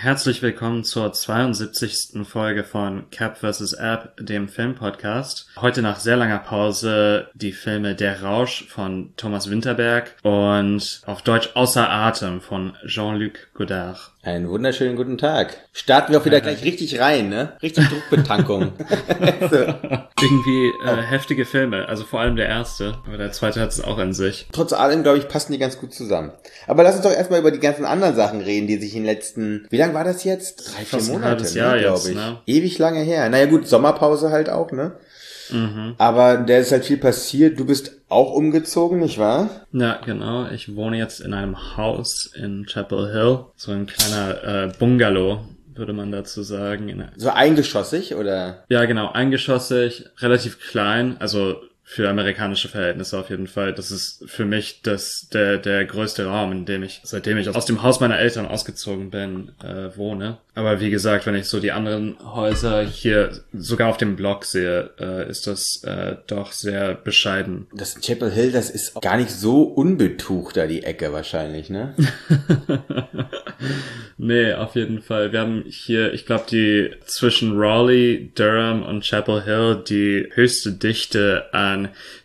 Herzlich willkommen zur 72. Folge von Cap vs. App, dem Filmpodcast. Heute nach sehr langer Pause die Filme Der Rausch von Thomas Winterberg und auf Deutsch Außer Atem von Jean-Luc Godard. Einen wunderschönen guten Tag. Starten wir auch wieder gleich richtig rein, ne? Richtig Druckbetankung. so. Irgendwie äh, heftige Filme, also vor allem der erste, aber der zweite hat es auch in sich. Trotz allem, glaube ich, passen die ganz gut zusammen. Aber lass uns doch erstmal über die ganzen anderen Sachen reden, die sich in den letzten, wie lang war das jetzt? Drei, vier Monate, ne, glaube ich. ne? Ewig lange her. Naja gut, Sommerpause halt auch, ne? Mhm. Aber der ist halt viel passiert. Du bist auch umgezogen, nicht wahr? Ja, genau. Ich wohne jetzt in einem Haus in Chapel Hill, so ein kleiner äh, Bungalow, würde man dazu sagen. So eingeschossig oder? Ja, genau, eingeschossig, relativ klein, also für amerikanische Verhältnisse auf jeden Fall. Das ist für mich das, der, der größte Raum, in dem ich, seitdem ich aus dem Haus meiner Eltern ausgezogen bin, äh, wohne. Aber wie gesagt, wenn ich so die anderen Häuser hier sogar auf dem Block sehe, äh, ist das äh, doch sehr bescheiden. Das Chapel Hill, das ist gar nicht so unbetucht da die Ecke wahrscheinlich, ne? nee, auf jeden Fall. Wir haben hier, ich glaube, die zwischen Raleigh, Durham und Chapel Hill die höchste Dichte an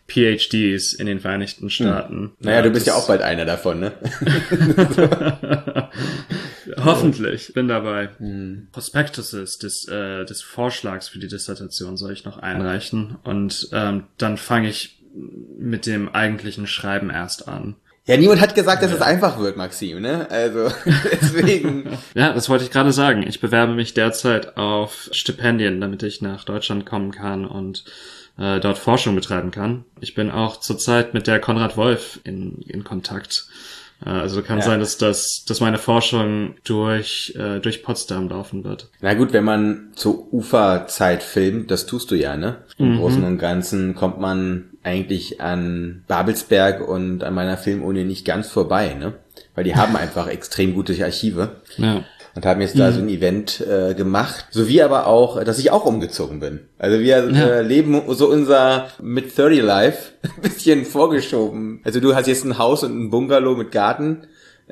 PhDs in den Vereinigten Staaten. Naja, du bist ja auch bald einer davon, ne? Hoffentlich, bin dabei. Hm. Prospectuses des, äh, des Vorschlags für die Dissertation soll ich noch einreichen und ähm, dann fange ich mit dem eigentlichen Schreiben erst an. Ja, niemand hat gesagt, dass es einfach wird, Maxim, ne? Also, deswegen. Ja, das wollte ich gerade sagen. Ich bewerbe mich derzeit auf Stipendien, damit ich nach Deutschland kommen kann und äh, dort Forschung betreiben kann. Ich bin auch zurzeit mit der Konrad Wolf in, in Kontakt. Äh, also kann Ja. sein, dass das, dass meine Forschung durch, äh, durch Potsdam laufen wird. Na gut, wenn man zur Uferzeit filmt, das tust du ja, ne? Im Großen und Ganzen kommt man eigentlich an Babelsberg und an meiner Filmuni nicht ganz vorbei, ne? Weil die haben einfach extrem gute Archive Ja. Und haben jetzt da so ein Event äh, gemacht. Sowie aber auch, dass ich auch umgezogen bin. Also wir Ja. äh, leben so unser Mid-30 Life ein bisschen vorgeschoben. Also du hast jetzt ein Haus und ein Bungalow mit Garten.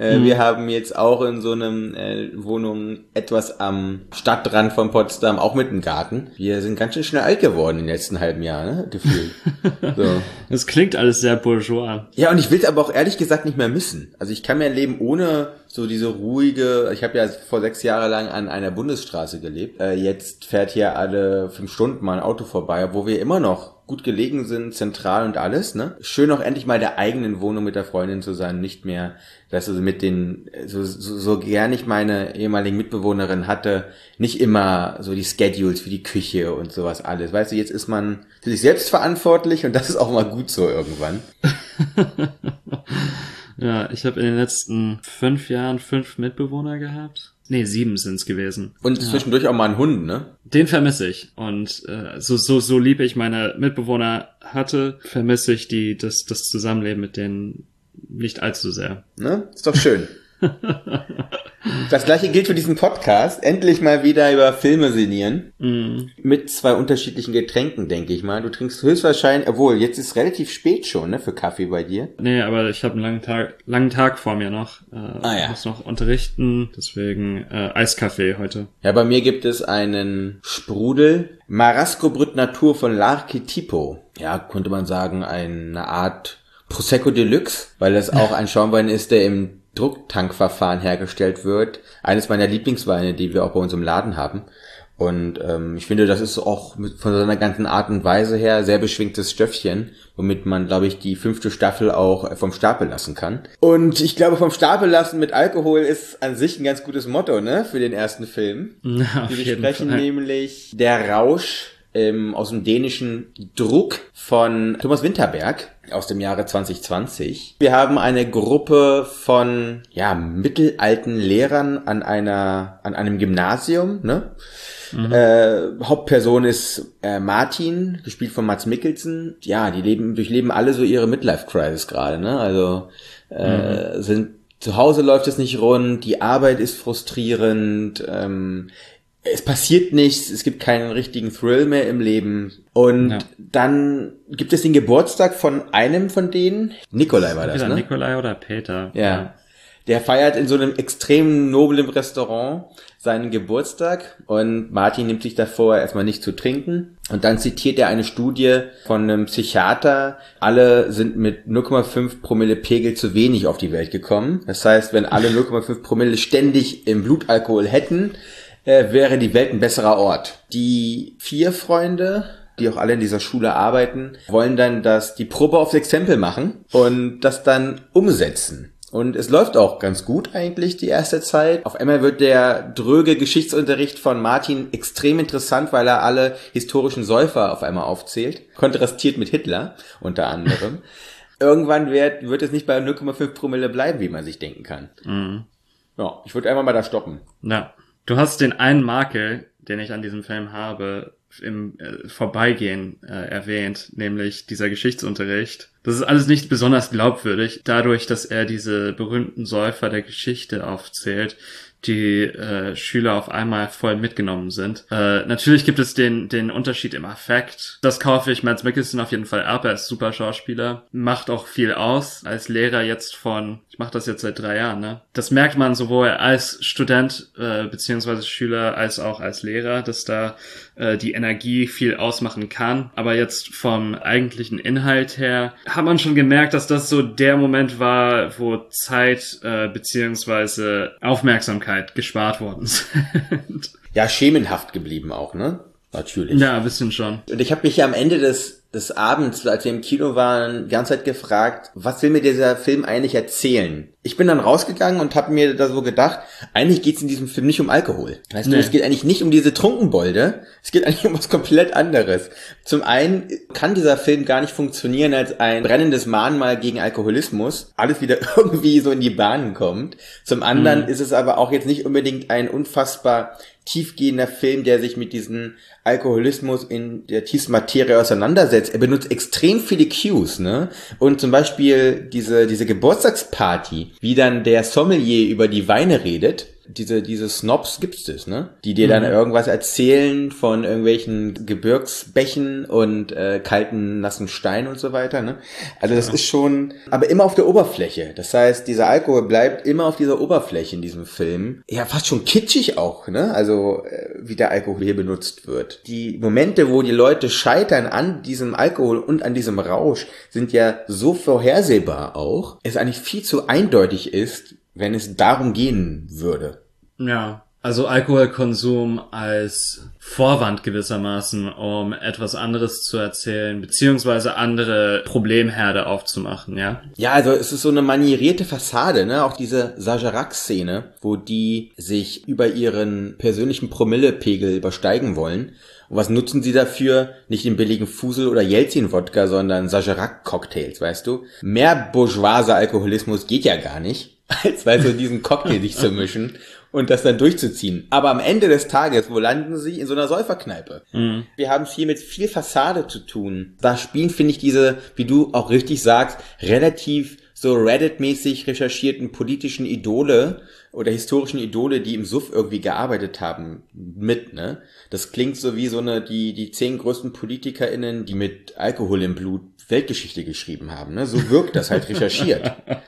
Äh, Wir haben jetzt auch in so einem äh, Wohnung etwas am Stadtrand von Potsdam, auch mit einem Garten. Wir sind ganz schön schnell alt geworden im letzten halben Jahr, ne? Gefühlt. so. Das klingt alles sehr bourgeois. Ja, und ich will es aber auch ehrlich gesagt nicht mehr missen. Also ich kann mir ein Leben ohne so diese ruhige, ich habe ja vor sechs Jahre lang an einer Bundesstraße gelebt. Äh, jetzt fährt hier alle fünf Stunden mal ein Auto vorbei, wo wir immer noch gut gelegen sind, zentral und alles, ne? Schön auch endlich mal der eigenen Wohnung mit der Freundin zu sein, nicht mehr, dass du mit den, so, so, so gern ich meine ehemaligen Mitbewohnerin hatte, nicht immer so die Schedules für die Küche und sowas alles. Weißt du, jetzt ist man für sich selbst verantwortlich und das ist auch mal gut so irgendwann. Ja, ich habe in den letzten fünf Jahren fünf Mitbewohner gehabt. Nee, sieben sind's gewesen. Und zwischendurch auch mal einen Hund, ne? Den vermisse ich. Und äh, so, so, so lieb ich meine Mitbewohner hatte, vermisse ich die, das, das Zusammenleben mit denen nicht allzu sehr. Ne? Ist doch schön. Das gleiche gilt für diesen Podcast. Endlich mal wieder über Filme sinnieren. Mit zwei unterschiedlichen Getränken, denke ich mal. Du trinkst höchstwahrscheinlich, obwohl, jetzt ist relativ spät schon, ne, für Kaffee bei dir. Nee, aber ich habe einen langen Tag, langen Tag vor mir noch. Äh, Ah, ja. muss noch unterrichten, deswegen äh, Eiskaffee heute. Ja, bei mir gibt es einen Sprudel. Marasco Brüt Natur von L'Archetipo. Ja, könnte man sagen, eine Art Prosecco Deluxe, weil es auch ein Schaumwein ist, der im Drucktankverfahren hergestellt wird. Eines meiner Lieblingsweine, die wir auch bei uns im Laden haben. Und ähm, ich finde, das ist auch mit, von seiner ganzen Art und Weise her sehr beschwingtes Stöffchen, womit man, glaube ich, die fünfte Staffel auch vom Stapel lassen kann. Und ich glaube, vom Stapel lassen mit Alkohol ist an sich ein ganz gutes Motto, ne, für den ersten Film. Na, Wir besprechen nämlich Der Rausch ähm, aus dem dänischen Druck von Thomas Winterberg aus dem Jahre 2020. Wir haben eine Gruppe von ja mittelalten Lehrern an einer an einem Gymnasium, ne? Mhm. Äh, Hauptperson ist äh, Martin, gespielt von Mats Mikkelsen. Ja, die leben, durchleben alle so ihre Midlife-Crisis gerade, ne? Also äh, mhm. sind zu Hause läuft es nicht rund, die Arbeit ist frustrierend, ähm, es passiert nichts, es gibt keinen richtigen Thrill mehr im Leben. Und ja. dann gibt es den Geburtstag von einem von denen. Nikolai war das, ne? Nikolai oder Peter. Ja. ja. Der feiert in so einem extrem noblen Restaurant seinen Geburtstag und Martin nimmt sich davor, erstmal nicht zu trinken. Und dann zitiert er eine Studie von einem Psychiater. Alle sind mit 0,5 Promille Pegel zu wenig auf die Welt gekommen. Das heißt, wenn alle 0,5 Promille ständig im Blutalkohol hätten, äh, wäre die Welt ein besserer Ort. Die vier Freunde, die auch alle in dieser Schule arbeiten, wollen dann das die Probe aufs Exempel machen und das dann umsetzen. Und es läuft auch ganz gut eigentlich die erste Zeit. Auf einmal wird der dröge Geschichtsunterricht von Martin extrem interessant, weil er alle historischen Säufer auf einmal aufzählt. Kontrastiert mit Hitler unter anderem. Irgendwann wird, wird es nicht bei 0,5 Promille bleiben, wie man sich denken kann. Mhm. Ja, ich würde einfach mal da stoppen. Ja. Du hast den einen Makel, den ich an diesem Film habe, im äh, Vorbeigehen äh, erwähnt, nämlich dieser Geschichtsunterricht. Das ist alles nicht besonders glaubwürdig, dadurch, dass er diese berühmten Säufer der Geschichte aufzählt, die äh, Schüler auf einmal voll mitgenommen sind. Äh, natürlich gibt es den, den Unterschied im Affekt. Das kaufe ich Mads Mikkelsen auf jeden Fall ab. Er ist super Schauspieler, macht auch viel aus. Als Lehrer jetzt von, ich mache das jetzt seit drei Jahren, ne? Das merkt man sowohl als Student äh, beziehungsweise Schüler als auch als Lehrer, dass da äh, die Energie viel ausmachen kann. Aber jetzt vom eigentlichen Inhalt her hat man schon gemerkt, dass das so der Moment war, wo Zeit äh, beziehungsweise Aufmerksamkeit gespart worden sind. Ja, schemenhaft geblieben auch, ne? Natürlich. Ja, ein bisschen schon. Und ich habe mich ja am Ende des des Abends, als wir im Kino waren, die ganze Zeit gefragt, was will mir dieser Film eigentlich erzählen? Ich bin dann rausgegangen und habe mir da so gedacht, eigentlich geht's in diesem Film nicht um Alkohol. Weißt nee. du, es geht eigentlich nicht um diese Trunkenbolde, es geht eigentlich um was komplett anderes. Zum einen kann dieser Film gar nicht funktionieren als ein brennendes Mahnmal gegen Alkoholismus, alles wieder irgendwie so in die Bahnen kommt. Zum anderen mhm. ist es aber auch jetzt nicht unbedingt ein unfassbar tiefgehender Film, der sich mit diesem Alkoholismus in der tiefsten Materie auseinandersetzt. Er benutzt extrem viele Cues, ne? Und zum Beispiel diese, diese Geburtstagsparty, wie dann der Sommelier über die Weine redet, diese, diese Snobs gibt's das, ne? Die dir dann mhm. irgendwas erzählen von irgendwelchen Gebirgsbächen und äh, kalten, nassen Steinen und so weiter, ne? Also das ja. ist schon, aber immer auf der Oberfläche. Das heißt, dieser Alkohol bleibt immer auf dieser Oberfläche in diesem Film. Ja, fast schon kitschig auch, ne? Also, äh, wie der Alkohol hier benutzt wird. Die Momente, wo die Leute scheitern an diesem Alkohol und an diesem Rausch, sind ja so vorhersehbar auch. Es eigentlich viel zu eindeutig ist, wenn es darum gehen würde. Ja, also Alkoholkonsum als Vorwand gewissermaßen, um etwas anderes zu erzählen, beziehungsweise andere Problemherde aufzumachen, ja? Ja, also es ist so eine manierierte Fassade, ne? Auch diese Sajarak-Szene, wo die sich über ihren persönlichen Promillepegel übersteigen wollen. Und was nutzen sie dafür? Nicht den billigen Fusel oder Jelzin-Wodka, sondern Sajarak-Cocktails, weißt du? Mehr bourgeoiser Alkoholismus geht ja gar nicht als weil so diesen Cocktail nicht zu mischen und das dann durchzuziehen. Aber am Ende des Tages, wo landen sie? In so einer Säuferkneipe. Mhm. Wir haben es hier mit viel Fassade zu tun. Da spielen, finde ich, diese, wie du auch richtig sagst, relativ so Reddit-mäßig recherchierten politischen Idole oder historischen Idole, die im Suff irgendwie gearbeitet haben, mit, ne? Das klingt so wie so eine, die, die zehn größten PolitikerInnen, die mit Alkohol im Blut Weltgeschichte geschrieben haben, ne? So wirkt das halt recherchiert.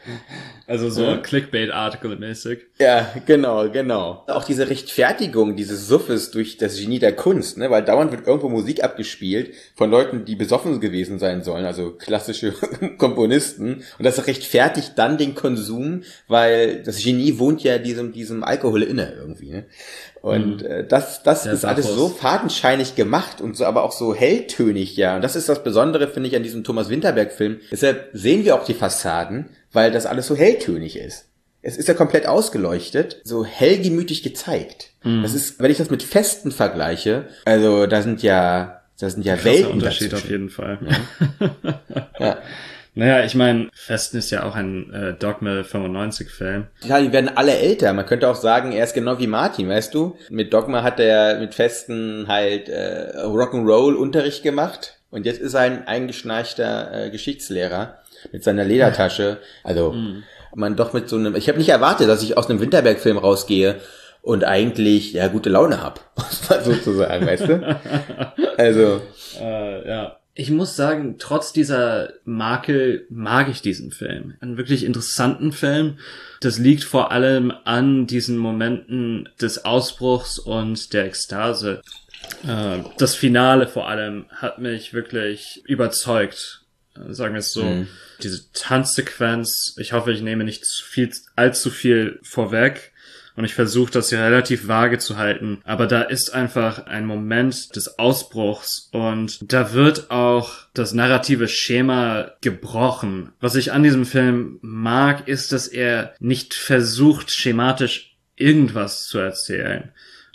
Also so ja? Clickbait-Article-mäßig. Ja, genau, genau. Auch diese Rechtfertigung dieses Suffes durch das Genie der Kunst, ne? Weil dauernd wird irgendwo Musik abgespielt von Leuten, die besoffen gewesen sein sollen, also klassische Komponisten. Und das rechtfertigt dann den Konsum, weil das Genie wohnt ja diesem, diesem Alkohol inne irgendwie, ne? Und mhm. äh, das, das ist alles so fadenscheinig gemacht und so, aber auch so helltönig, ja. Und das ist das Besondere, finde ich, an diesem Thomas Winterberg-Film. Deshalb sehen wir auch die Fassaden, weil das alles so helltönig ist. Es ist ja komplett ausgeleuchtet, so hellgemütig gezeigt. Mhm. Das ist, wenn ich das mit Festen vergleiche, also da sind ja Das sind ja Krasser Welten Unterschied auf dazwischen. jeden Fall. Ja. Naja, ich meine, Festen ist ja auch ein äh, Dogma 95 Film. Ja, die werden alle älter. Man könnte auch sagen, er ist genau wie Martin, weißt du? Mit Dogma hat er mit Festen halt äh, Rock'n'Roll Unterricht gemacht und jetzt ist er ein eingeschnarchter äh, Geschichtslehrer mit seiner Ledertasche. Also man doch mit so einem. Ich habe nicht erwartet, dass ich aus einem Winterberg-Film rausgehe und eigentlich ja gute Laune hab, sozusagen, weißt du? Also Äh, ja. Ich muss sagen, trotz dieser Makel mag ich diesen Film. Einen wirklich interessanten Film. Das liegt vor allem an diesen Momenten des Ausbruchs und der Ekstase. Äh, das Finale vor allem hat mich wirklich überzeugt. Äh, Sagen wir es so. Mhm. Diese Tanzsequenz, ich hoffe, ich nehme nicht zu viel, allzu viel vorweg. Und ich versuche das hier relativ vage zu halten. Aber da ist einfach ein Moment des Ausbruchs und da wird auch das narrative Schema gebrochen. Was ich an diesem Film mag, ist, dass er nicht versucht, schematisch irgendwas zu erzählen.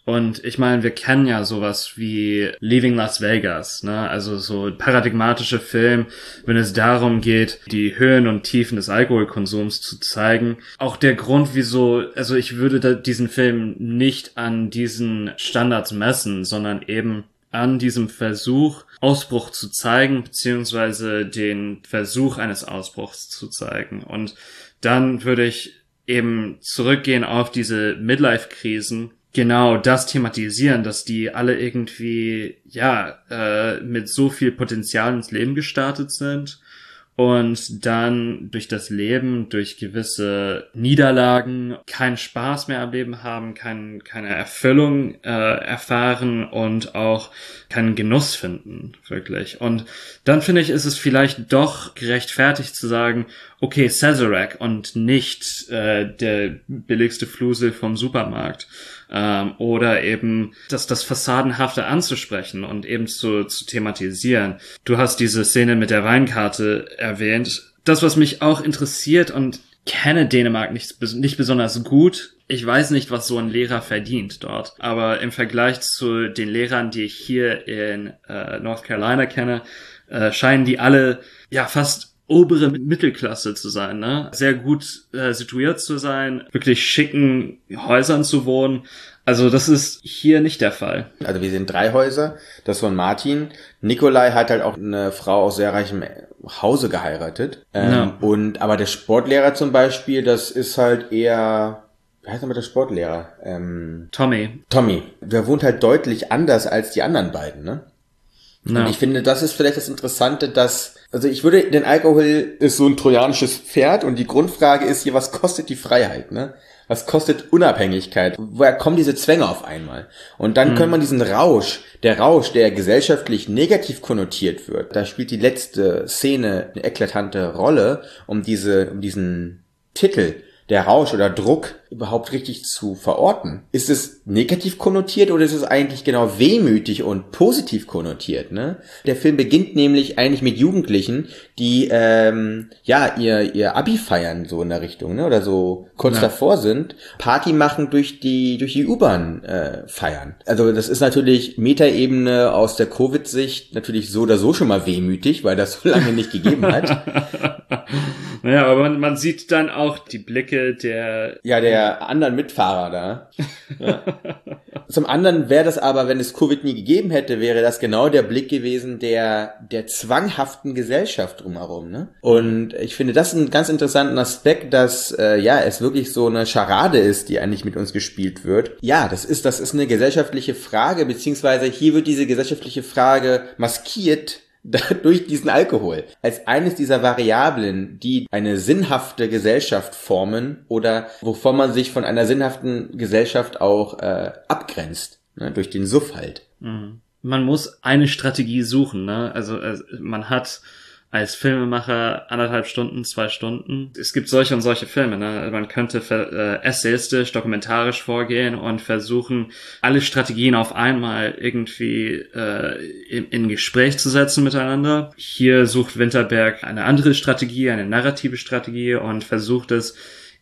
Und ich meine, wir kennen ja sowas wie Leaving Las Vegas, ne? Also so paradigmatische Film, wenn es darum geht, die Höhen und Tiefen des Alkoholkonsums zu zeigen. Auch der Grund, wieso, also ich würde diesen Film nicht an diesen Standards messen, sondern eben an diesem Versuch, Ausbruch zu zeigen, beziehungsweise den Versuch eines Ausbruchs zu zeigen. Und dann würde ich eben zurückgehen auf diese Midlife-Krisen, genau das thematisieren, dass die alle irgendwie, ja, äh, mit so viel Potenzial ins Leben gestartet sind und dann durch das Leben, durch gewisse Niederlagen keinen Spaß mehr am Leben haben, kein, keine Erfüllung äh, erfahren und auch keinen Genuss finden, wirklich. Und dann finde ich, ist es vielleicht doch gerechtfertigt zu sagen, okay, Sazerac und nicht äh, der billigste Flusel vom Supermarkt. Ähm, oder eben das, das Fassadenhafte anzusprechen und eben zu, zu thematisieren. Du hast diese Szene mit der Weinkarte erwähnt. Das, was mich auch interessiert und kenne Dänemark nicht, nicht besonders gut. Ich weiß nicht, was so ein Lehrer verdient dort. Aber im Vergleich zu den Lehrern, die ich hier in äh, North Carolina kenne, äh, scheinen die alle ja fast obere Mittelklasse zu sein, ne? Sehr gut äh, situiert zu sein, wirklich schicken Häusern zu wohnen. Also das ist hier nicht der Fall. Also wir sind drei Häuser, das von Martin. Nikolai hat halt auch eine Frau aus sehr reichem Hause geheiratet. Ähm, Ja. Und aber der Sportlehrer zum Beispiel, das ist halt eher, wie heißt nochmal der Sportlehrer? Ähm, Tommy. Tommy. Der wohnt halt deutlich anders als die anderen beiden, ne? Ja. Und ich finde, das ist vielleicht das Interessante, dass, also ich würde, den Alkohol ist so ein trojanisches Pferd und die Grundfrage ist hier, was kostet die Freiheit, ne? Was kostet Unabhängigkeit? Woher kommen diese Zwänge auf einmal? Und dann könnte man diesen Rausch, der Rausch, der gesellschaftlich negativ konnotiert wird, da spielt die letzte Szene eine eklatante Rolle, um diese, um diesen Titel, der Rausch oder Druck überhaupt richtig zu verorten. Ist es negativ konnotiert oder ist es eigentlich genau wehmütig und positiv konnotiert? Ne? Der Film beginnt nämlich eigentlich mit Jugendlichen, die ähm, ja ihr ihr Abi feiern so in der Richtung, ne? Oder so kurz Ja. davor sind, Party machen durch die durch die U-Bahn äh, feiern. Also das ist natürlich Metaebene aus der Covid-Sicht natürlich so oder so schon mal wehmütig, weil das so lange nicht gegeben hat. Naja, aber man, man sieht dann auch die Blicke der Ja, der anderen Mitfahrer da. Ja. Zum anderen wäre das aber, wenn es Covid nie gegeben hätte, wäre das genau der Blick gewesen der, der zwanghaften Gesellschaft drumherum. Ne? Und ich finde das einen ganz interessanten Aspekt, dass äh, ja es wirklich so eine Scharade ist, die eigentlich mit uns gespielt wird. Ja, das ist, das ist eine gesellschaftliche Frage, beziehungsweise hier wird diese gesellschaftliche Frage maskiert durch diesen Alkohol als eines dieser Variablen, die eine sinnhafte Gesellschaft formen oder wovon man sich von einer sinnhaften Gesellschaft auch äh, abgrenzt, ne, durch den Suff halt. man muss eine Strategie suchen, ne? Also man hat als Filmemacher anderthalb Stunden, zwei Stunden. Es gibt solche und solche Filme, ne? Man könnte äh, essayistisch, dokumentarisch vorgehen und versuchen, alle Strategien auf einmal irgendwie äh, in, in Gespräch zu setzen miteinander. Hier sucht Winterberg eine andere Strategie, eine narrative Strategie und versucht es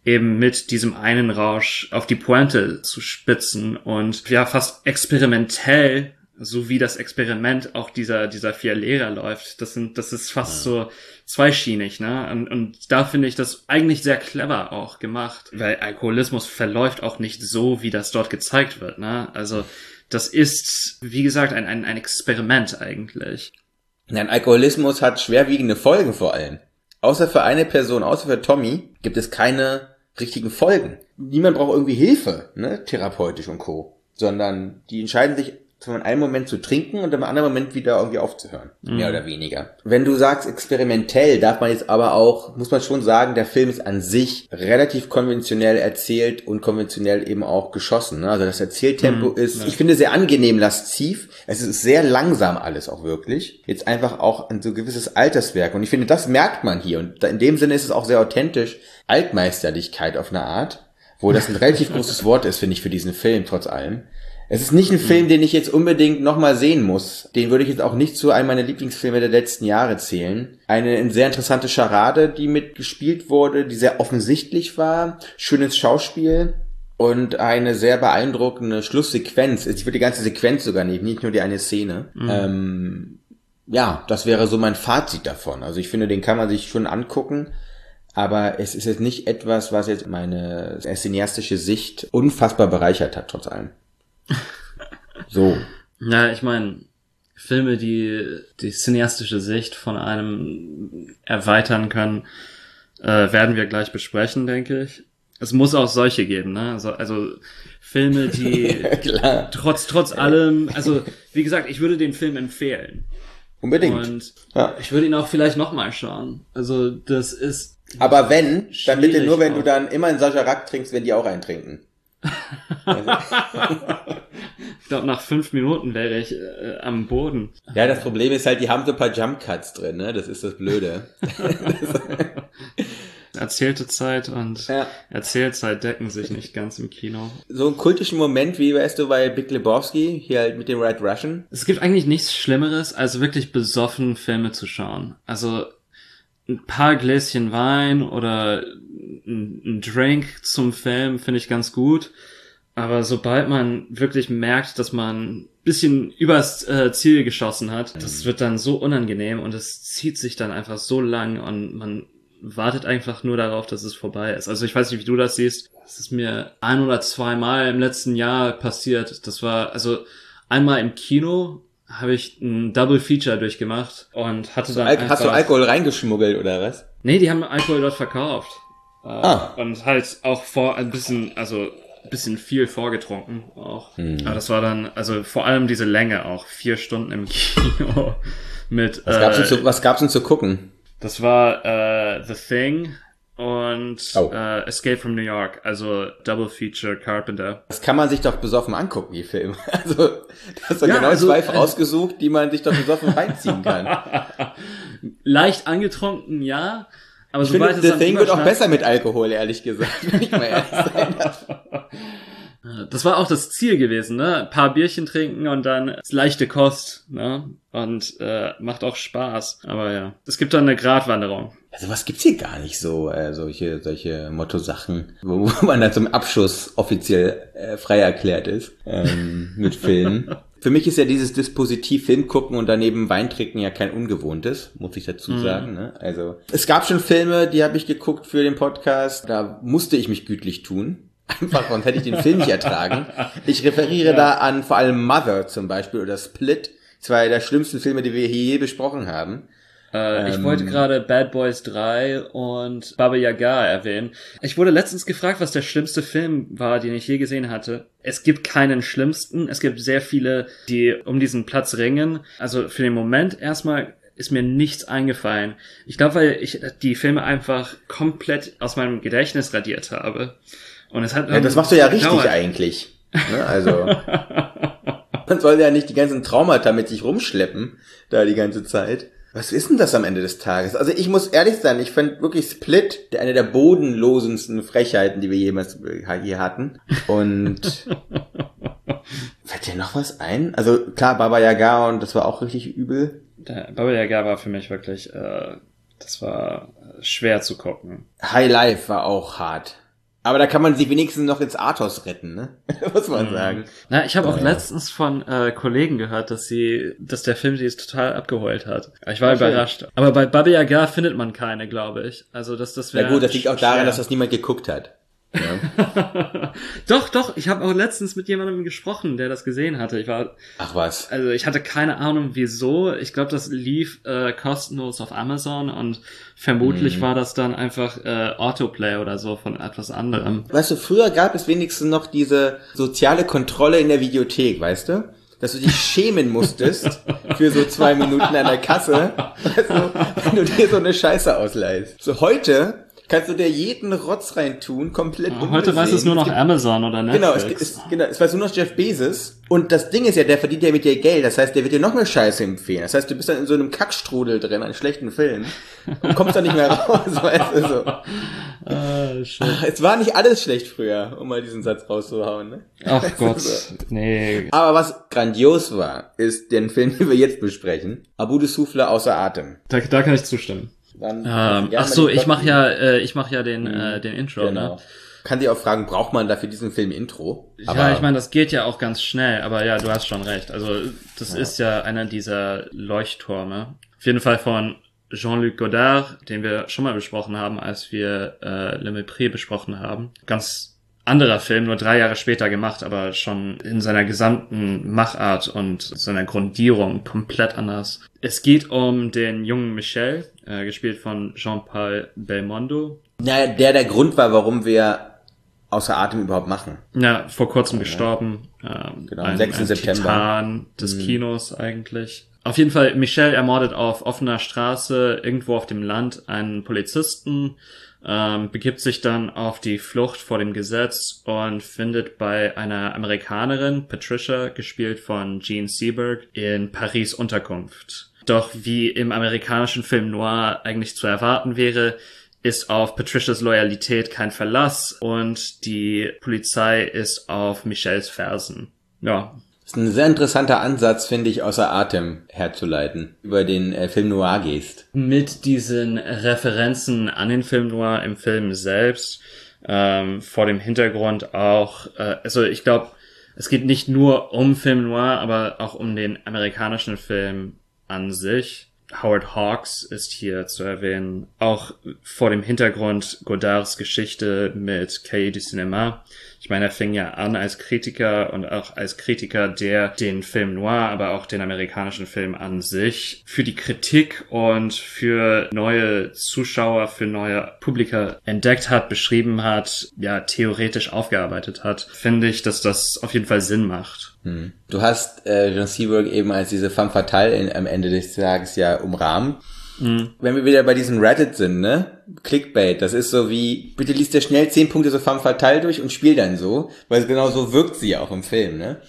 eben mit diesem einen Rausch auf die Pointe zu spitzen und ja fast experimentell so wie das Experiment auch dieser, dieser vier Lehrer läuft. Das sind, das ist fast so zweischienig, ne? Und, und da finde ich das eigentlich sehr clever auch gemacht, weil Alkoholismus verläuft auch nicht so, wie das dort gezeigt wird, ne? Also, das ist, wie gesagt, ein, ein, ein Experiment eigentlich. Nein, Alkoholismus hat schwerwiegende Folgen vor allem. Außer für eine Person, außer für Tommy, gibt es keine richtigen Folgen. Niemand braucht irgendwie Hilfe, ne, therapeutisch und co. Sondern die entscheiden sich von einem Moment zu trinken und im anderen Moment wieder irgendwie aufzuhören. Mhm. Mehr oder weniger. Wenn du sagst experimentell, darf man jetzt aber auch, muss man schon sagen, der Film ist an sich relativ konventionell erzählt und konventionell eben auch geschossen. Ne? Also das Erzähltempo mhm, ist, ja. ich finde, sehr angenehm lasziv. Es ist sehr langsam alles auch wirklich. Jetzt einfach auch ein so gewisses Alterswerk. Und ich finde, das merkt man hier. Und in dem Sinne ist es auch sehr authentisch. Altmeisterlichkeit auf eine Art. Wo das ein relativ großes Wort ist, finde ich, für diesen Film, trotz allem. Es ist nicht ein Film, den ich jetzt unbedingt nochmal sehen muss. Den würde ich jetzt auch nicht zu einem meiner Lieblingsfilme der letzten Jahre zählen. Eine sehr interessante Charade, die mitgespielt wurde, die sehr offensichtlich war. Schönes Schauspiel und eine sehr beeindruckende Schlusssequenz. Ich würde die ganze Sequenz sogar nehmen, nicht nur die eine Szene. Mhm. Ähm, ja, das wäre so mein Fazit davon. Also ich finde, den kann man sich schon angucken. Aber es ist jetzt nicht etwas, was jetzt meine cineastische Sicht unfassbar bereichert hat, trotz allem. So. Ja, ich meine, Filme, die die cineastische Sicht von einem erweitern können, äh, werden wir gleich besprechen, denke ich. Es muss auch solche geben, ne? Also, also Filme, die trotz trotz allem, also wie gesagt, ich würde den Film empfehlen. Unbedingt. Und ja. ich würde ihn auch vielleicht nochmal schauen. Also das ist. Aber wenn, dann bitte nur, wenn auch. du dann immer einen Sajarak trinkst, wenn die auch eintrinken. Ich glaube, nach fünf Minuten wäre ich äh, am Boden. Ja, das Problem ist halt, die haben so ein paar Jump Cuts drin, ne? Das ist das Blöde. Erzählte Zeit und ja. Erzählzeit decken sich nicht ganz im Kino. So einen kultischen Moment, wie weißt du bei Big Lebowski, hier halt mit dem Red Russian? Es gibt eigentlich nichts Schlimmeres, als wirklich besoffen Filme zu schauen. Also ein paar Gläschen Wein oder ein Drink zum Film finde ich ganz gut. Aber sobald man wirklich merkt, dass man bisschen übers äh, Ziel geschossen hat, das wird dann so unangenehm und es zieht sich dann einfach so lang und man wartet einfach nur darauf, dass es vorbei ist. Also ich weiß nicht, wie du das siehst. Das ist mir ein oder zwei Mal im letzten Jahr passiert. Das war also einmal im Kino habe ich ein Double Feature durchgemacht und hatte dann Al Hast du Alkohol reingeschmuggelt oder was? Nee, die haben Alkohol dort verkauft. Äh, ah. Und halt auch vor ein bisschen, also ein bisschen viel vorgetrunken auch. Hm. Aber das war dann, also vor allem diese Länge auch, vier Stunden im Kino mit. Was, äh, gab's denn zu, was gab's denn zu gucken? Das war äh, The Thing und oh. äh, Escape from New York, also Double Feature Carpenter. Das kann man sich doch besoffen angucken, die Filme. Also, das sind ja, genau also, zwei äh, rausgesucht, die man sich doch besoffen reinziehen kann. Leicht angetrunken, ja. Aber ich sobald finde, The Thing wird auch besser mit Alkohol, ehrlich gesagt, wenn ich mal ehrlich sein darf. Das war auch das Ziel gewesen, ne? Ein paar Bierchen trinken und dann leichte Kost, ne? Und äh, macht auch Spaß. Aber ja, es gibt dann eine Gratwanderung. Also was gibt's hier gar nicht so, äh, solche, solche Motto-Sachen, wo, wo man dann zum Abschluss offiziell äh, frei erklärt ist ähm, mit Filmen. Für mich ist ja dieses Dispositiv Film gucken und daneben Wein trinken ja kein ungewohntes, muss ich dazu mhm. sagen. Ne? Also es gab schon Filme, die habe ich geguckt für den Podcast. Da musste ich mich gütlich tun. Einfach, sonst hätte ich den Film nicht ertragen. Ich referiere ja. da an vor allem Mother zum Beispiel oder Split, zwei der schlimmsten Filme, die wir hier je besprochen haben. Äh, ich wollte ähm. gerade Bad Boys 3 und Baba Yaga erwähnen. Ich wurde letztens gefragt, was der schlimmste Film war, den ich je gesehen hatte. Es gibt keinen schlimmsten. Es gibt sehr viele, die um diesen Platz ringen. Also für den Moment erstmal ist mir nichts eingefallen. Ich glaube, weil ich die Filme einfach komplett aus meinem Gedächtnis radiert habe. Und es hat ja, das machst du ja richtig gedauert. eigentlich. Ne? Also man soll ja nicht die ganzen Traumata mit sich rumschleppen da die ganze Zeit. Was ist denn das am Ende des Tages? Also ich muss ehrlich sein, ich fand wirklich Split der eine der bodenlosesten Frechheiten, die wir jemals hier hatten. Und fällt dir noch was ein? Also klar, Baba Yaga und das war auch richtig übel. Der Baba Yaga war für mich wirklich, äh, das war schwer zu gucken. High Life war auch hart. Aber da kann man sich wenigstens noch ins Athos retten, ne? Muss man sagen. Na, ich habe auch Ja. letztens von äh, Kollegen gehört, dass sie, dass der Film sie total abgeholt hat. Ich war schön. überrascht. Aber bei Baba Yaga findet man keine, glaube ich. Also dass das Na wäre gut, das liegt auch daran, schwer. dass das niemand geguckt hat. Ja. doch, doch. Ich habe auch letztens mit jemandem gesprochen, der das gesehen hatte. Ich war, Ach was. also ich hatte keine Ahnung, wieso. Ich glaube, das lief äh, kostenlos auf Amazon und vermutlich Mhm. war das dann einfach äh, Autoplay oder so von etwas anderem. Weißt du, früher gab es wenigstens noch diese soziale Kontrolle in der Videothek, weißt du? Dass du dich schämen musstest für so zwei Minuten an der Kasse, du, wenn du dir so eine Scheiße ausleihst. So heute kannst du dir jeden Rotz reintun, komplett Heute weiß es nur noch gibt- Amazon oder Genau, es, Netflix. es, genau, es weiß nur noch Jeff Bezos. Und das Ding ist ja, der verdient ja mit dir Geld. Das heißt, der wird dir noch mehr Scheiße empfehlen. Das heißt, du bist dann in so einem Kackstrudel drin, einen schlechten Film. Und kommst dann nicht mehr raus, weißt du, so. Ah, shit. Es war nicht alles schlecht früher, um mal diesen Satz rauszuhauen, ne? Ach Gott, So. nee. Aber was grandios war, ist den Film, den wir jetzt besprechen. Abu de Souffle außer Atem. Da, da kann ich zustimmen. Dann Ähm, ach so, ich mache ja, äh, ich mache ja den, äh, den Intro. Genau. Ne? Kann sich auch fragen, braucht man dafür diesen Film Intro? ja, ich meine, das geht ja auch ganz schnell, aber ja, du hast schon recht. Also das ist ja einer dieser Leuchttürme. Auf jeden Fall von Jean-Luc Godard, den wir schon mal besprochen haben, als wir äh, Le Mépris besprochen haben. Ganz anderer Film, nur drei Jahre später gemacht, aber schon in seiner gesamten Machart und seiner Grundierung komplett anders. Es geht um den jungen Michel, äh, gespielt von Jean-Paul Belmondo, Naja, der der Grund war, warum wir außer Atem überhaupt machen. Ja, vor kurzem gestorben. Ähm, Genau, am 6. September. Mhm. Titan des Kinos eigentlich. Auf jeden Fall, Michel ermordet auf offener Straße irgendwo auf dem Land einen Polizisten, ähm, begibt sich dann auf die Flucht vor dem Gesetz und findet bei einer Amerikanerin, Patricia, gespielt von Gene Seberg, in Paris Unterkunft. Doch wie im amerikanischen Film Noir eigentlich zu erwarten wäre, ist auf Patricias Loyalität kein Verlass und die Polizei ist auf Michels Fersen. Ja, ist ein sehr interessanter Ansatz, finde ich, außer Atem herzuleiten, über den äh, Film Noir gehst. mit diesen Referenzen an den Film Noir im Film selbst, ähm, vor dem Hintergrund auch, äh, also ich glaube, es geht nicht nur um Film Noir, aber auch um den amerikanischen Film an sich. Howard Hawks ist hier zu erwähnen, auch vor dem Hintergrund Godards Geschichte mit Cahiers du Cinéma. Ich meine, er fing ja an als Kritiker und auch als Kritiker, der den Film Noir, aber auch den amerikanischen Film an sich für die Kritik und für neue Zuschauer, für neue Publika entdeckt hat, beschrieben hat, ja, theoretisch aufgearbeitet hat, finde ich, dass das auf jeden Fall Sinn macht. Hm. Du hast äh, John Seberg eben als diese femme fatale in, am Ende des Tages ja umrahmt. Wenn wir wieder bei diesem Reddit sind, ne? Clickbait, das ist so wie, bitte liest dir schnell zehn Punkte so femme fatale durch und spiel dann so, weil genau so wirkt sie ja auch im Film, ne?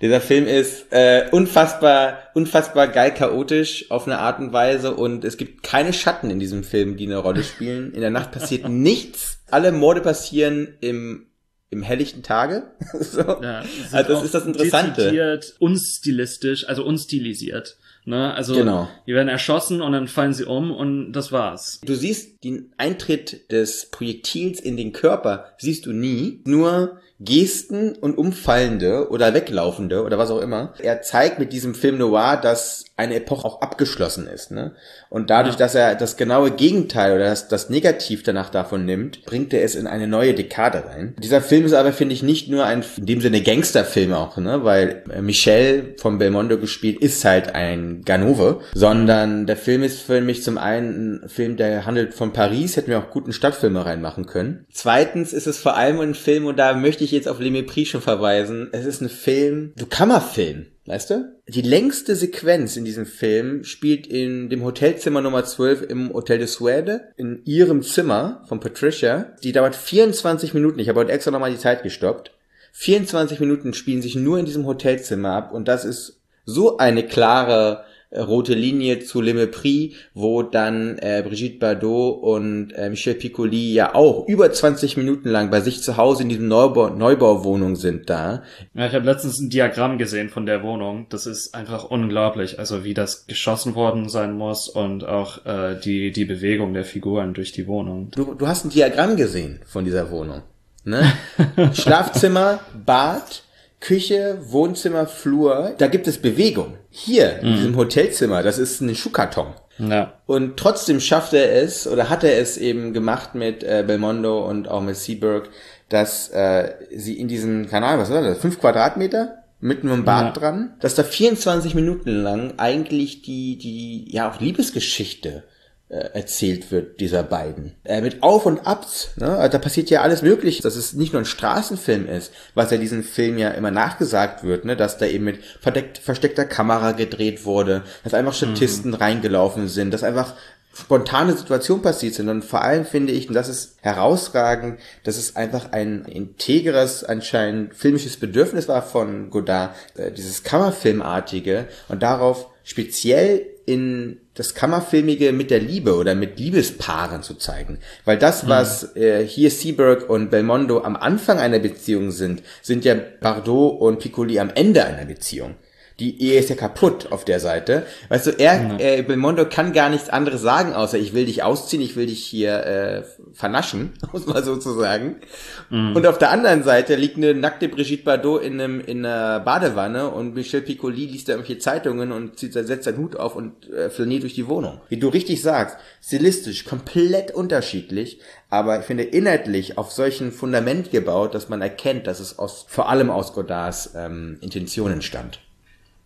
Dieser Film ist äh, unfassbar, unfassbar geil chaotisch auf eine Art und Weise und es gibt keine Schatten in diesem Film, die eine Rolle spielen. In der Nacht passiert nichts. Alle Morde passieren im im helllichten Tage. so. Ja, also das ist das Interessante. Dezidiert, unstilistisch, also unstilisiert. Ne? Also Genau. die werden erschossen und dann fallen sie um und das war's. Du siehst den Eintritt des Projektils in den Körper, siehst du nie, nur Gesten und Umfallende oder Weglaufende oder was auch immer. Er zeigt mit diesem Film Noir, dass eine Epoche auch abgeschlossen ist. Ne? Und dadurch, dass er das genaue Gegenteil oder das, das Negativ danach davon nimmt, bringt er es in eine neue Dekade rein. Dieser Film ist aber, finde ich, nicht nur ein, in dem Sinne Gangsterfilm auch, ne? weil äh, Michel von Belmondo gespielt ist halt ein Ganove, sondern der Film ist für mich zum einen ein Film, der handelt von Paris, hätten wir auch guten Stadtfilme reinmachen können. Zweitens ist es vor allem ein Film, und da möchte ich jetzt auf Le Mépris schon verweisen, es ist ein Film, du Kammerfilm. Weißt du? Die längste Sequenz in diesem Film spielt in dem Hotelzimmer Nummer 12 im Hotel de Suède, in ihrem Zimmer von Patricia. Die dauert 24 Minuten. Ich habe heute extra nochmal die Zeit gestoppt. 24 Minuten spielen sich nur in diesem Hotelzimmer ab und das ist so eine klare rote Linie zu Le Mépris, wo dann äh, Brigitte Bardot und äh, Michel Piccoli ja auch über 20 Minuten lang bei sich zu Hause in diesem Neubau Neubauwohnung sind da. Ja, ich habe letztens ein Diagramm gesehen von der Wohnung. Das ist einfach unglaublich, also wie das geschossen worden sein muss und auch äh, die die Bewegung der Figuren durch die Wohnung. Du, du hast ein Diagramm gesehen von dieser Wohnung. Ne? Schlafzimmer, Bad, Küche, Wohnzimmer, Flur, da gibt es Bewegung. Hier, in diesem Hotelzimmer, das ist ein Schuhkarton. Ja. Und trotzdem schafft er es, oder hat er es eben gemacht mit äh, Belmondo und auch mit Seaberg, dass äh, sie in diesen, keine Ahnung, was war das, fünf Quadratmeter? Mit einem Bad Ja. dran, dass da 24 Minuten lang eigentlich die, die, ja, auch Liebesgeschichte erzählt wird, dieser beiden. Äh, mit Auf und Abs, ne? Also da passiert ja alles mögliche, dass es nicht nur ein Straßenfilm ist, was ja diesem Film ja immer nachgesagt wird, ne? Dass da eben mit verdeckt, versteckter Kamera gedreht wurde, dass einfach Statisten reingelaufen sind, dass einfach spontane Situationen passiert sind und vor allem finde ich, und das ist herausragend, dass es einfach ein integres, anscheinend filmisches Bedürfnis war von Godard, äh, dieses Kammerfilmartige und darauf speziell in das Kammerfilmige mit der Liebe oder mit Liebespaaren zu zeigen. Weil das, was äh, hier Seaberg und Belmondo am Anfang einer Beziehung sind, sind ja Bardot und Piccoli am Ende einer Beziehung. Die Ehe ist ja kaputt auf der Seite. Weißt du, er, äh, Belmondo kann gar nichts anderes sagen, außer ich will dich ausziehen, ich will dich hier äh, vernaschen, muss man so zu sagen. Und auf der anderen Seite liegt eine nackte Brigitte Bardot in, einem, in einer Badewanne und Michel Piccoli liest da irgendwelche Zeitungen und zieht, setzt seinen Hut auf und äh, flaniert durch die Wohnung. Wie du richtig sagst, stilistisch komplett unterschiedlich, aber ich finde inhaltlich auf solchen Fundament gebaut, dass man erkennt, dass es aus, vor allem aus Godards ähm, Intentionen stammt.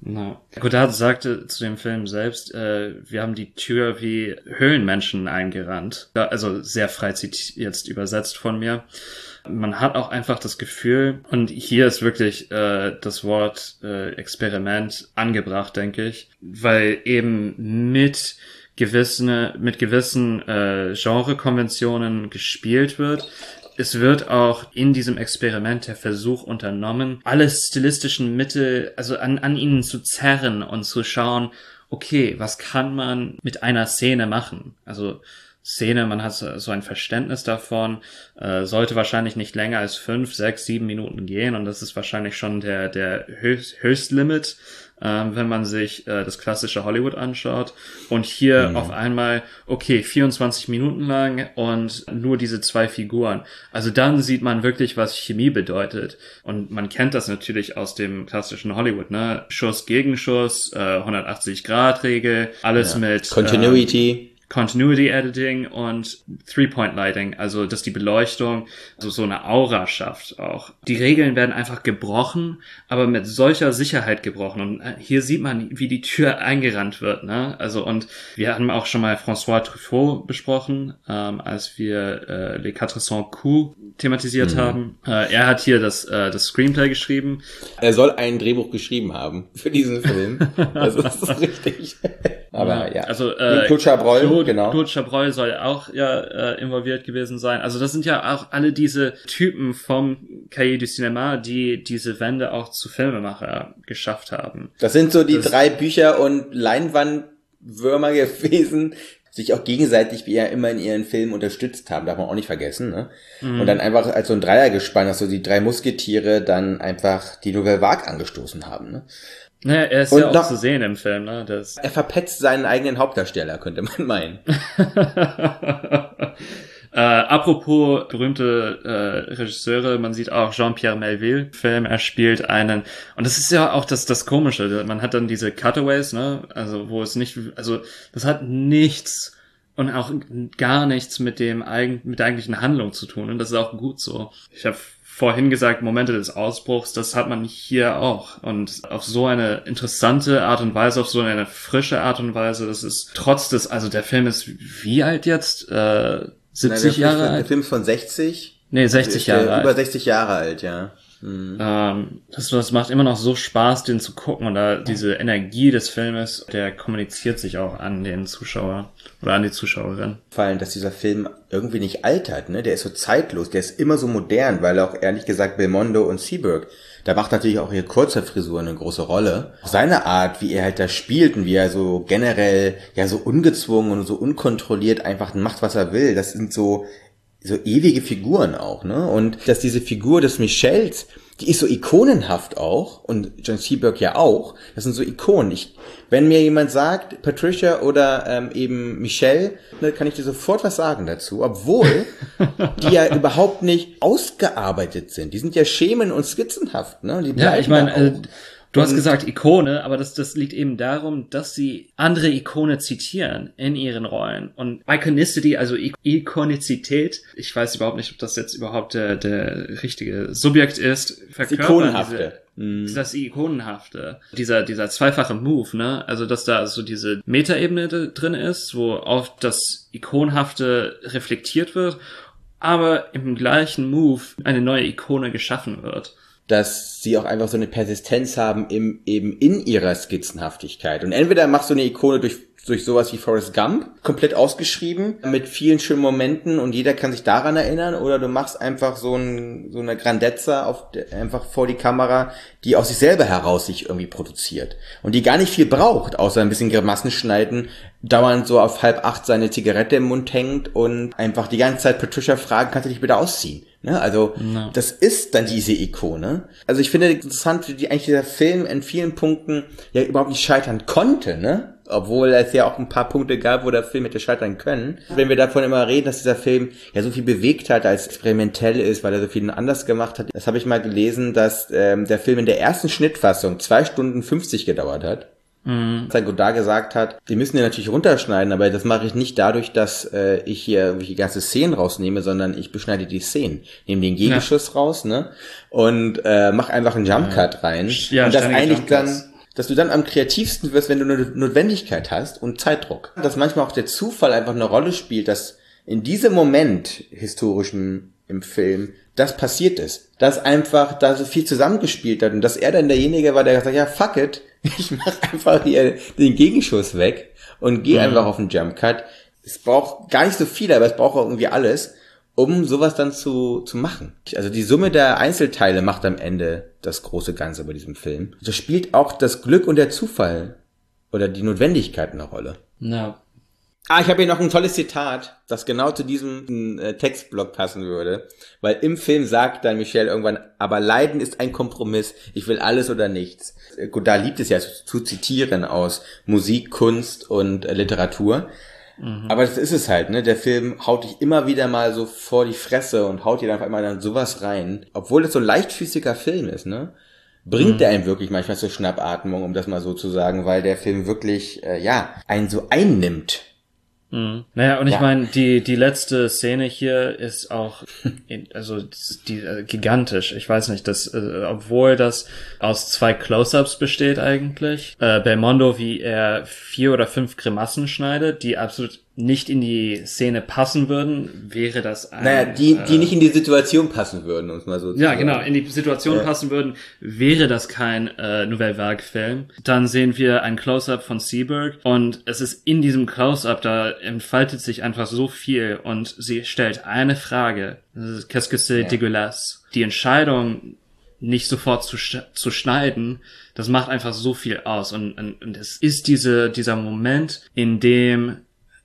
Na. Godard sagte zu dem Film selbst, äh, wir haben die Tür wie Höhlenmenschen eingerannt. Also sehr frei jetzt übersetzt von mir. Man hat auch einfach das Gefühl, und hier ist wirklich äh, das Wort äh, Experiment angebracht, denke ich, weil eben mit gewissen, mit gewissen äh, Genrekonventionen gespielt wird, es wird auch in diesem Experiment der Versuch unternommen, alle stilistischen Mittel, also an, an ihnen zu zerren und zu schauen, okay, was kann man mit einer Szene machen? Also Szene, man hat so ein Verständnis davon, äh, sollte wahrscheinlich nicht länger als fünf, sechs, sieben Minuten gehen und das ist wahrscheinlich schon der, der Höchst, Höchstlimit, ähm, wenn man sich äh, das klassische Hollywood anschaut. Und hier auf einmal, okay, 24 Minuten lang und nur diese zwei Figuren. Also dann sieht man wirklich, was Chemie bedeutet. Und man kennt das natürlich aus dem klassischen Hollywood, ne? Schuss gegen Schuss, äh, 180-Grad-Regel, alles mit Continuity. Continuity Editing und Three-Point Lighting, also dass die Beleuchtung so, so eine Aura schafft auch. Die Regeln werden einfach gebrochen, aber mit solcher Sicherheit gebrochen. Und äh, hier sieht man, wie die Tür eingerannt wird. Ne? Also und wir haben auch schon mal François Truffaut besprochen, ähm, als wir äh, Les Quatre Cents Coups thematisiert haben. Äh, er hat hier das, äh, das Screenplay geschrieben. Er soll ein Drehbuch geschrieben haben für diesen Film. Das ist richtig. Aber ja. Also äh, Claude Chabrol, Claude, genau. Claude Chabrol soll auch ja äh, involviert gewesen sein. Also das sind ja auch alle diese Typen vom Cahiers du Cinéma, die diese Wende auch zu Filmemacher geschafft haben. Das sind so die Das- drei Bücher und Leinwandwürmer gewesen, sich auch gegenseitig wie ja immer in ihren Filmen unterstützt haben, darf man auch nicht vergessen, ne? Mhm. Und dann einfach als so ein Dreiergespann, dass so die drei Musketiere dann einfach die Nouvelle Vague angestoßen haben, ne? Naja, er ist Und ja auch noch- zu sehen im Film, ne? Das Er verpetzt seinen eigenen Hauptdarsteller, könnte man meinen. äh, apropos berühmte äh, Regisseure, man sieht auch Jean-Pierre Melville im Film, er spielt einen, und das ist ja auch das, das Komische, man hat dann diese Cutaways, ne, also wo es nicht, also das hat nichts und auch gar nichts mit dem eigen, mit der eigentlichen Handlung zu tun und das ist auch gut so. Ich habe vorhin gesagt, Momente des Ausbruchs, das hat man hier auch. Und auf so eine interessante Art und Weise, auf so eine frische Art und Weise, das ist trotz des, also der Film ist wie alt jetzt? Äh, 70 der Jahre Film, Der alt? Film ist von 60. Nee, 60 Ist, äh, Jahre Über alt. 60 Jahre alt, ja. Ähm, das, das macht immer noch so Spaß, den zu gucken. Und da diese Energie des Filmes, der kommuniziert sich auch an den Zuschauer oder an die Zuschauerin. Fallen, dass dieser Film irgendwie nicht altert, ne? Der ist so zeitlos, der ist immer so modern, weil auch ehrlich gesagt Belmondo und Seaberg, da macht natürlich auch ihre Kurzhaarfrisur eine große Rolle. Seine Art, wie er halt da spielt und wie er so generell, ja, so ungezwungen und so unkontrolliert einfach macht, was er will, das sind so, so ewige Figuren auch, ne? Und dass diese Figur des Michels, die ist so ikonenhaft auch und John Seaberg ja auch. Das sind so Ikonen. Ich, wenn mir jemand sagt, Patricia oder ähm, eben Michelle, ne, kann ich dir sofort was sagen dazu, obwohl die ja überhaupt nicht ausgearbeitet sind. Die sind ja schemen und skizzenhaft. Ne? Die Ja, ich meine. Du hast gesagt Ikone, aber das, das liegt eben darum, dass sie andere Ikone zitieren in ihren Rollen. Und Iconicity, also I Ikonizität, ich weiß überhaupt nicht, ob das jetzt überhaupt der, der richtige Subjekt ist, das verkörpern Ikonenhafte. Mhm. Das Ikonenhafte. Dieser, dieser zweifache Move, ne? Also, dass da so diese Metaebene drin ist, wo auf das Ikonhafte reflektiert wird, aber im gleichen Move eine neue Ikone geschaffen wird. Dass sie auch einfach so eine Persistenz haben im, eben in ihrer Skizzenhaftigkeit. Und entweder machst du eine Ikone durch, durch sowas wie Forrest Gump, komplett ausgeschrieben, mit vielen schönen Momenten und jeder kann sich daran erinnern, oder du machst einfach so, ein, so eine Grandezza auf, einfach vor die Kamera, die aus sich selber heraus sich irgendwie produziert. Und die gar nicht viel braucht, außer ein bisschen Grimassen schneiden, dauernd so auf halb acht seine Zigarette im Mund hängt und einfach die ganze Zeit Patricia fragen, kannst du dich bitte ausziehen? Ne? Also, No. das ist dann diese Ikone. Also ich finde interessant, wie die, eigentlich dieser Film in vielen Punkten ja überhaupt nicht scheitern konnte, ne? Obwohl es ja auch ein paar Punkte gab, wo der Film hätte scheitern können. Wenn wir davon immer reden, dass dieser Film ja so viel bewegt hat, als experimentell ist, weil er so viel anders gemacht hat. Das habe ich mal gelesen, dass ähm, der Film in der ersten Schnittfassung zwei Stunden 50 gedauert hat. Mhm. Als Godard gesagt hat, die müssen den natürlich runterschneiden, aber das mache ich nicht dadurch, dass äh, ich hier irgendwelche ganze Szenen rausnehme, sondern ich beschneide die Szenen. Nehme den Gegenschuss raus, ne? Und äh, mach einfach einen Jump Cut rein. Ja, und das eigentlich dann, dass du dann am kreativsten wirst, wenn du eine Notwendigkeit hast und Zeitdruck. Dass manchmal auch der Zufall einfach eine Rolle spielt, dass in diesem Moment historischen im Film das passiert ist. Dass einfach da so viel zusammengespielt hat und dass er dann derjenige war, der gesagt hat, ja, fuck it, ich mach einfach hier den Gegenschuss weg und gehe einfach auf den Jump Cut. Es braucht gar nicht so viel, aber es braucht auch irgendwie alles, um sowas dann zu, zu machen. Also die Summe der Einzelteile macht am Ende das große Ganze bei diesem Film. Da spielt auch das Glück und der Zufall oder die Notwendigkeit eine Rolle. Ja. Ah, ich habe hier noch ein tolles Zitat, das genau zu diesem äh, Textblock passen würde. Weil im Film sagt dann Michelle irgendwann, aber Leiden ist ein Kompromiss, ich will alles oder nichts. Äh, Godard liebt es ja zu, zitieren aus Musik, Kunst und äh, Literatur. Aber das ist es halt, ne? Der Film haut dich immer wieder mal so vor die Fresse und haut dir dann auf einmal dann sowas rein. Obwohl es so ein leichtfüßiger Film ist, ne? Bringt der einen wirklich manchmal zur Schnappatmung, um das mal so zu sagen, weil der Film wirklich, äh, ja, einen so einnimmt. Mhm. Naja, und ich Ja. meine, die, die letzte Szene hier ist auch, in, also die, äh, gigantisch. Ich weiß nicht, dass, äh, obwohl das aus zwei Close-Ups besteht eigentlich, äh, Belmondo, wie er vier oder fünf Grimassen schneidet, die absolut nicht in die Szene passen würden, wäre das ein... Naja, die, die äh, nicht in die Situation passen würden, es mal so zu Ja, sagen. genau, in die Situation Ja. passen würden, wäre das kein äh, Nouvelle Vague-Film. Dann sehen wir ein Close-Up von Seberg und es ist in diesem Close-Up, da entfaltet sich einfach so viel und sie stellt eine Frage. Das ist, Qu'est-ce que c'est dégueulasse? Die Entscheidung, nicht sofort zu, sch zu schneiden, das macht einfach so viel aus und, und, und es ist diese, dieser Moment, in dem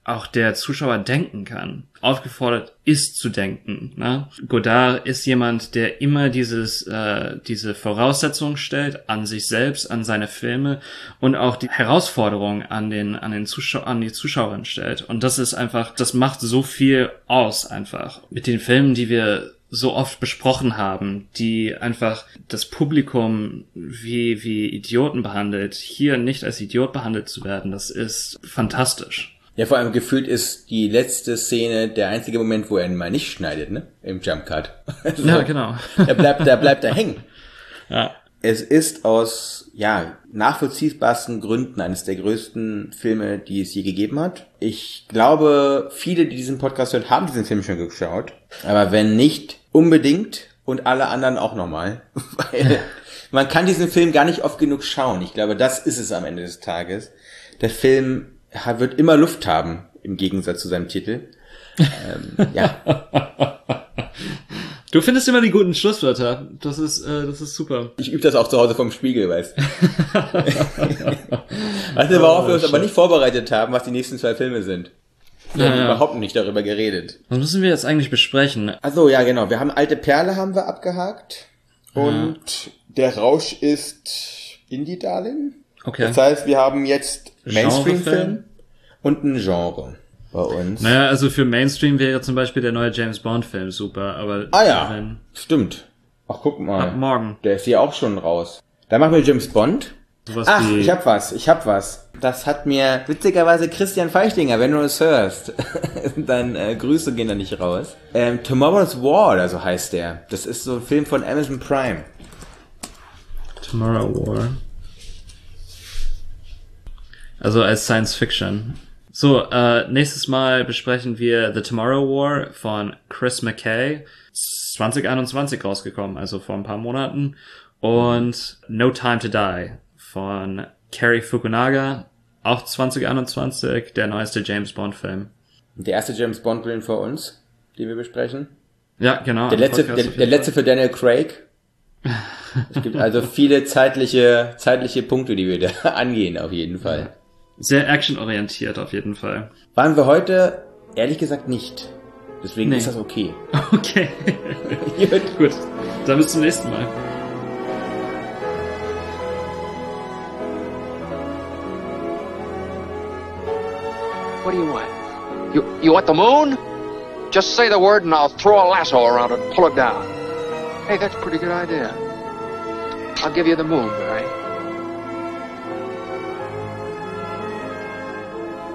auch der Zuschauer denken kann, aufgefordert ist zu denken. Ne? Godard ist jemand, der immer dieses, äh, diese Voraussetzungen stellt an sich selbst, an seine Filme und auch die Herausforderung an den, an den Zuschauer, an die Zuschauerin stellt. Und das ist einfach, das macht so viel aus einfach. Mit den Filmen, die wir so oft besprochen haben, die einfach das Publikum wie, wie Idioten behandelt, hier nicht als Idiot behandelt zu werden, das ist fantastisch. Ja, vor allem gefühlt ist die letzte Szene der einzige Moment, wo er ihn mal nicht schneidet, ne? Im Jump Cut. Also, Ja, genau. Er bleibt, da bleibt er hängen. Ja. Es ist aus, ja, nachvollziehbarsten Gründen eines der größten Filme, die es je gegeben hat. Ich glaube, viele, die diesen Podcast hören, haben diesen Film schon geschaut. Aber wenn nicht, unbedingt und alle anderen auch nochmal. Weil man kann diesen Film gar nicht oft genug schauen. Ich glaube, das ist es am Ende des Tages. Der Film wird immer Luft haben, im Gegensatz zu seinem Titel. ähm, ja, Du findest immer die guten Schlusswörter. Das ist, äh, das ist super. ich übe das auch zu Hause vom Spiegel, weißt du. weißt du, worauf wir uns aber nicht vorbereitet haben, was die nächsten zwei Filme sind. Wir Ja, haben ja. überhaupt nicht darüber geredet. Was müssen wir jetzt eigentlich besprechen? Also ja, genau. Wir haben Alte Perle haben wir abgehakt. Und der Rausch ist Indie-Darling. Okay. Das heißt, wir haben jetzt Mainstream-Film und ein Genre bei uns. Naja, also für Mainstream wäre zum Beispiel der neue James Bond-Film super, aber Ah ja, stimmt. Ach, guck ab mal. morgen. Der ist hier auch schon raus. Da machen wir James Bond. Sowas Ach, wie, ich hab was, ich hab was. Das hat mir witzigerweise Christian Feichtinger, wenn du es hörst, dann äh, Grüße gehen da nicht raus. Ähm, Tomorrow's War, also heißt der. Das ist so ein Film von Amazon Prime. Tomorrow War. Also als Science Fiction. So, äh, nächstes Mal besprechen wir The Tomorrow War von Chris McKay. 2021 rausgekommen, also vor ein paar Monaten. Und No Time to Die von Kerry Fukunaga, auch 2021, der neueste James Bond Film. Der erste James Bond Film für uns, den wir besprechen. Ja, genau. Der letzte, der, der letzte für Daniel Craig. Es gibt also viele zeitliche, zeitliche Punkte, die wir da angehen, auf jeden Fall. Sehr actionorientiert auf jeden Fall. Waren wir heute, ehrlich gesagt, nicht. Deswegen Nee. ist das okay. Okay. Gut. Gut. Dann bis zum nächsten Mal. What do you want? You you want the moon? Just say the word and I'll throw a lasso around it and pull it down. Hey, that's a pretty good idea. I'll give you the moon,